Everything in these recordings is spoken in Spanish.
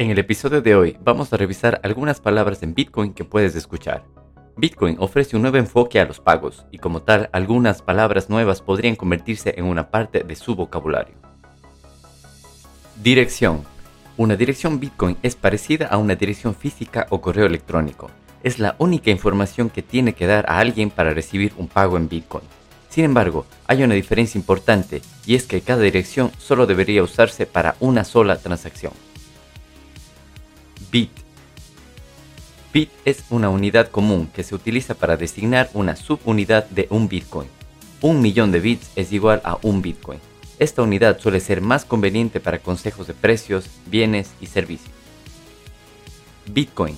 En el episodio de hoy vamos a revisar algunas palabras en Bitcoin que puedes escuchar. Bitcoin ofrece un nuevo enfoque a los pagos y como tal algunas palabras nuevas podrían convertirse en una parte de su vocabulario. Dirección. Una dirección Bitcoin es parecida a una dirección física o correo electrónico. Es la única información que tiene que dar a alguien para recibir un pago en Bitcoin. Sin embargo, hay una diferencia importante y es que cada dirección solo debería usarse para una sola transacción. Bit. Bit es una unidad común que se utiliza para designar una subunidad de un Bitcoin. Un millón de bits es igual a un Bitcoin. Esta unidad suele ser más conveniente para consejos de precios, bienes y servicios. Bitcoin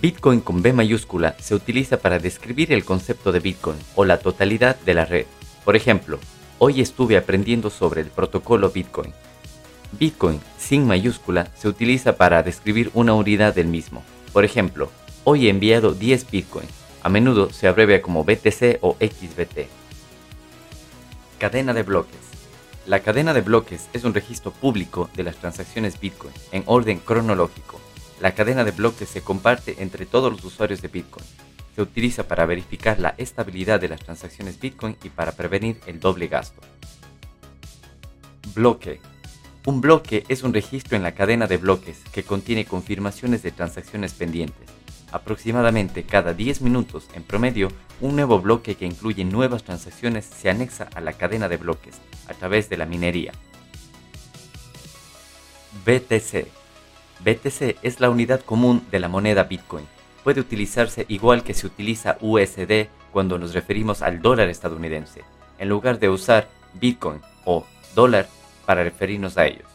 Bitcoin con B mayúscula se utiliza para describir el concepto de Bitcoin o la totalidad de la red. Por ejemplo, hoy estuve aprendiendo sobre el protocolo Bitcoin. Bitcoin sin mayúscula se utiliza para describir una unidad del mismo. Por ejemplo, hoy he enviado 10 Bitcoin. A menudo se abrevia como BTC o XBT. Cadena de bloques. La cadena de bloques es un registro público de las transacciones Bitcoin en orden cronológico la cadena de bloques se comparte entre todos los usuarios de Bitcoin. Se utiliza para verificar la estabilidad de las transacciones Bitcoin y para prevenir el doble gasto. Bloque. Un bloque es un registro en la cadena de bloques que contiene confirmaciones de transacciones pendientes. Aproximadamente cada 10 minutos, en promedio, un nuevo bloque que incluye nuevas transacciones se anexa a la cadena de bloques a través de la minería. BTC BTC es la unidad común de la moneda Bitcoin. Puede utilizarse igual que se utiliza USD cuando nos referimos al dólar estadounidense, en lugar de usar Bitcoin o dólar para referirnos a ellos.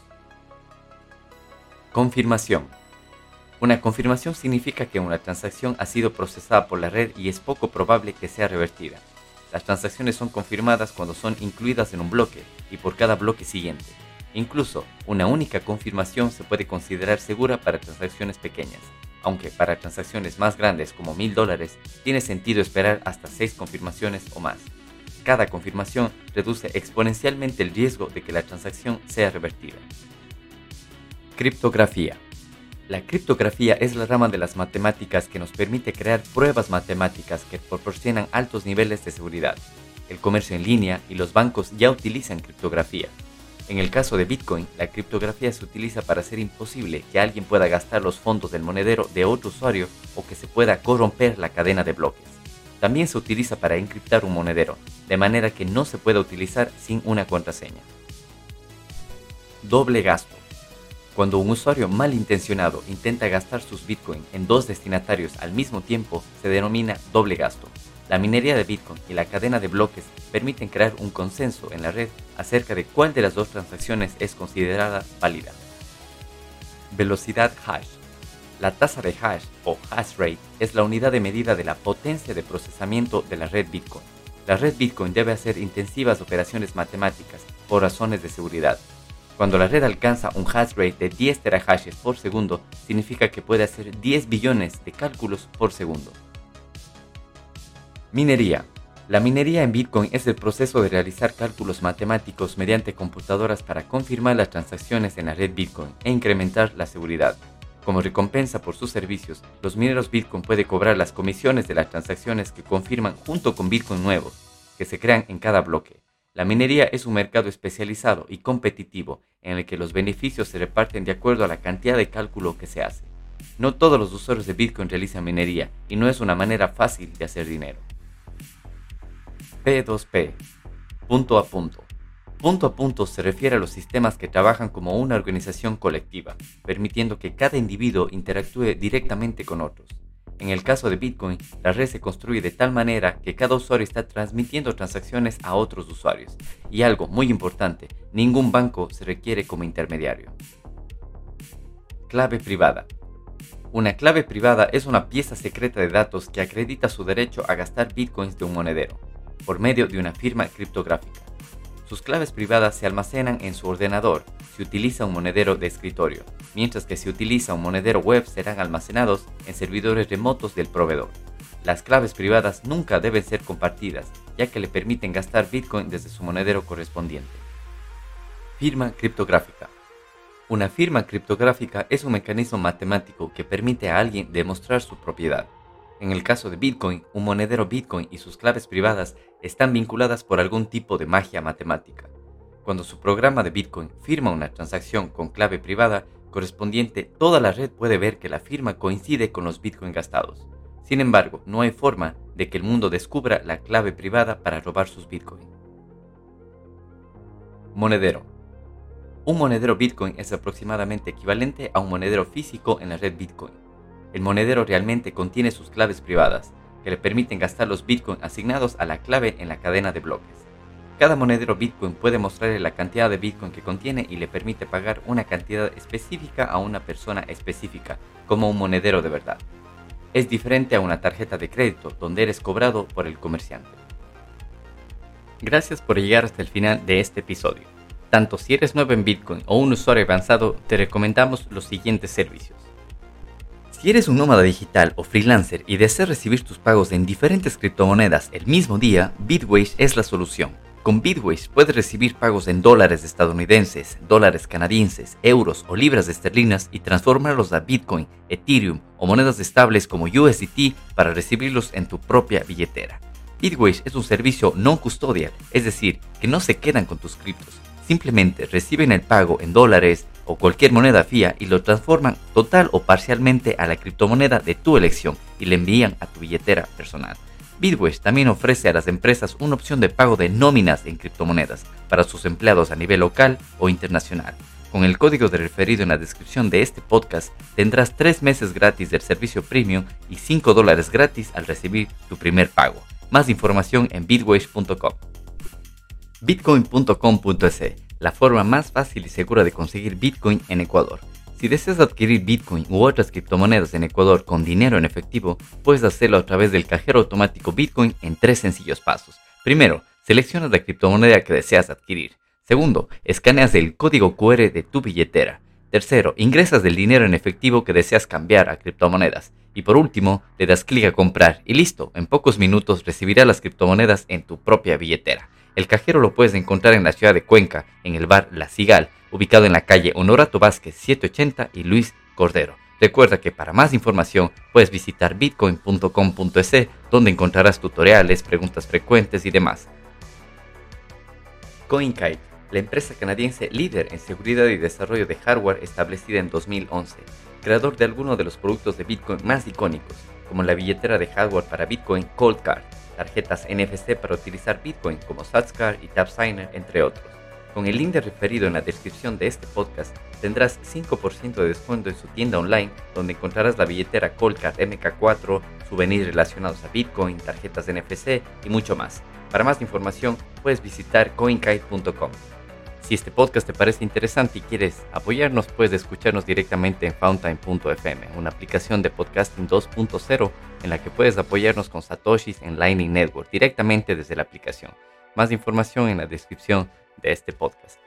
Confirmación. Una confirmación significa que una transacción ha sido procesada por la red y es poco probable que sea revertida. Las transacciones son confirmadas cuando son incluidas en un bloque y por cada bloque siguiente. Incluso una única confirmación se puede considerar segura para transacciones pequeñas, aunque para transacciones más grandes como mil dólares tiene sentido esperar hasta seis confirmaciones o más. Cada confirmación reduce exponencialmente el riesgo de que la transacción sea revertida. Criptografía. La criptografía es la rama de las matemáticas que nos permite crear pruebas matemáticas que proporcionan altos niveles de seguridad. El comercio en línea y los bancos ya utilizan criptografía, en el caso de Bitcoin, la criptografía se utiliza para hacer imposible que alguien pueda gastar los fondos del monedero de otro usuario o que se pueda corromper la cadena de bloques. También se utiliza para encriptar un monedero, de manera que no se pueda utilizar sin una contraseña. Doble gasto. Cuando un usuario malintencionado intenta gastar sus Bitcoin en dos destinatarios al mismo tiempo, se denomina doble gasto. La minería de Bitcoin y la cadena de bloques permiten crear un consenso en la red acerca de cuál de las dos transacciones es considerada válida. Velocidad hash. La tasa de hash o hash rate es la unidad de medida de la potencia de procesamiento de la red Bitcoin. La red Bitcoin debe hacer intensivas operaciones matemáticas por razones de seguridad. Cuando la red alcanza un hash rate de 10 terahashes por segundo, significa que puede hacer 10 billones de cálculos por segundo. Minería. La minería en Bitcoin es el proceso de realizar cálculos matemáticos mediante computadoras para confirmar las transacciones en la red Bitcoin e incrementar la seguridad. Como recompensa por sus servicios, los mineros Bitcoin pueden cobrar las comisiones de las transacciones que confirman junto con Bitcoin nuevos, que se crean en cada bloque. La minería es un mercado especializado y competitivo en el que los beneficios se reparten de acuerdo a la cantidad de cálculo que se hace. No todos los usuarios de Bitcoin realizan minería y no es una manera fácil de hacer dinero. P2P. Punto a punto. Punto a punto se refiere a los sistemas que trabajan como una organización colectiva, permitiendo que cada individuo interactúe directamente con otros. En el caso de Bitcoin, la red se construye de tal manera que cada usuario está transmitiendo transacciones a otros usuarios. Y algo muy importante, ningún banco se requiere como intermediario. Clave privada. Una clave privada es una pieza secreta de datos que acredita su derecho a gastar bitcoins de un monedero por medio de una firma criptográfica. Sus claves privadas se almacenan en su ordenador si utiliza un monedero de escritorio, mientras que si utiliza un monedero web serán almacenados en servidores remotos del proveedor. Las claves privadas nunca deben ser compartidas, ya que le permiten gastar Bitcoin desde su monedero correspondiente. Firma criptográfica. Una firma criptográfica es un mecanismo matemático que permite a alguien demostrar su propiedad. En el caso de Bitcoin, un monedero Bitcoin y sus claves privadas están vinculadas por algún tipo de magia matemática. Cuando su programa de Bitcoin firma una transacción con clave privada correspondiente, toda la red puede ver que la firma coincide con los Bitcoin gastados. Sin embargo, no hay forma de que el mundo descubra la clave privada para robar sus Bitcoin. Monedero un monedero Bitcoin es aproximadamente equivalente a un monedero físico en la red Bitcoin. El monedero realmente contiene sus claves privadas, que le permiten gastar los Bitcoin asignados a la clave en la cadena de bloques. Cada monedero Bitcoin puede mostrarle la cantidad de Bitcoin que contiene y le permite pagar una cantidad específica a una persona específica, como un monedero de verdad. Es diferente a una tarjeta de crédito, donde eres cobrado por el comerciante. Gracias por llegar hasta el final de este episodio. Tanto si eres nuevo en Bitcoin o un usuario avanzado, te recomendamos los siguientes servicios. Si eres un nómada digital o freelancer y deseas recibir tus pagos en diferentes criptomonedas el mismo día, Bitwage es la solución. Con Bitwage puedes recibir pagos en dólares estadounidenses, dólares canadienses, euros o libras esterlinas y transformarlos a Bitcoin, Ethereum o monedas estables como USDT para recibirlos en tu propia billetera. Bitwage es un servicio no custodial, es decir, que no se quedan con tus criptos simplemente reciben el pago en dólares o cualquier moneda fía y lo transforman total o parcialmente a la criptomoneda de tu elección y le envían a tu billetera personal. Bitwest también ofrece a las empresas una opción de pago de nóminas en criptomonedas para sus empleados a nivel local o internacional. Con el código de referido en la descripción de este podcast tendrás 3 meses gratis del servicio premium y 5 dólares gratis al recibir tu primer pago. Más información en bitways.com. Bitcoin.com.es, la forma más fácil y segura de conseguir Bitcoin en Ecuador. Si deseas adquirir Bitcoin u otras criptomonedas en Ecuador con dinero en efectivo, puedes hacerlo a través del cajero automático Bitcoin en tres sencillos pasos. Primero, seleccionas la criptomoneda que deseas adquirir. Segundo, escaneas el código QR de tu billetera. Tercero, ingresas el dinero en efectivo que deseas cambiar a criptomonedas. Y por último, le das clic a comprar y listo, en pocos minutos recibirás las criptomonedas en tu propia billetera. El cajero lo puedes encontrar en la ciudad de Cuenca, en el bar La Cigal, ubicado en la calle Honorato Vázquez 780 y Luis Cordero. Recuerda que para más información puedes visitar bitcoin.com.es, donde encontrarás tutoriales, preguntas frecuentes y demás. CoinKite, la empresa canadiense líder en seguridad y desarrollo de hardware establecida en 2011, creador de algunos de los productos de Bitcoin más icónicos, como la billetera de hardware para Bitcoin Coldcard tarjetas NFC para utilizar Bitcoin como Satscar y TapSigner, entre otros. Con el link de referido en la descripción de este podcast tendrás 5% de descuento en su tienda online donde encontrarás la billetera Coldcard MK4, souvenirs relacionados a Bitcoin, tarjetas NFC y mucho más. Para más información puedes visitar coinkite.com. Si este podcast te parece interesante y quieres apoyarnos, puedes escucharnos directamente en fountain.fm, una aplicación de podcasting 2.0 en la que puedes apoyarnos con satoshis en Lightning Network directamente desde la aplicación. Más información en la descripción de este podcast.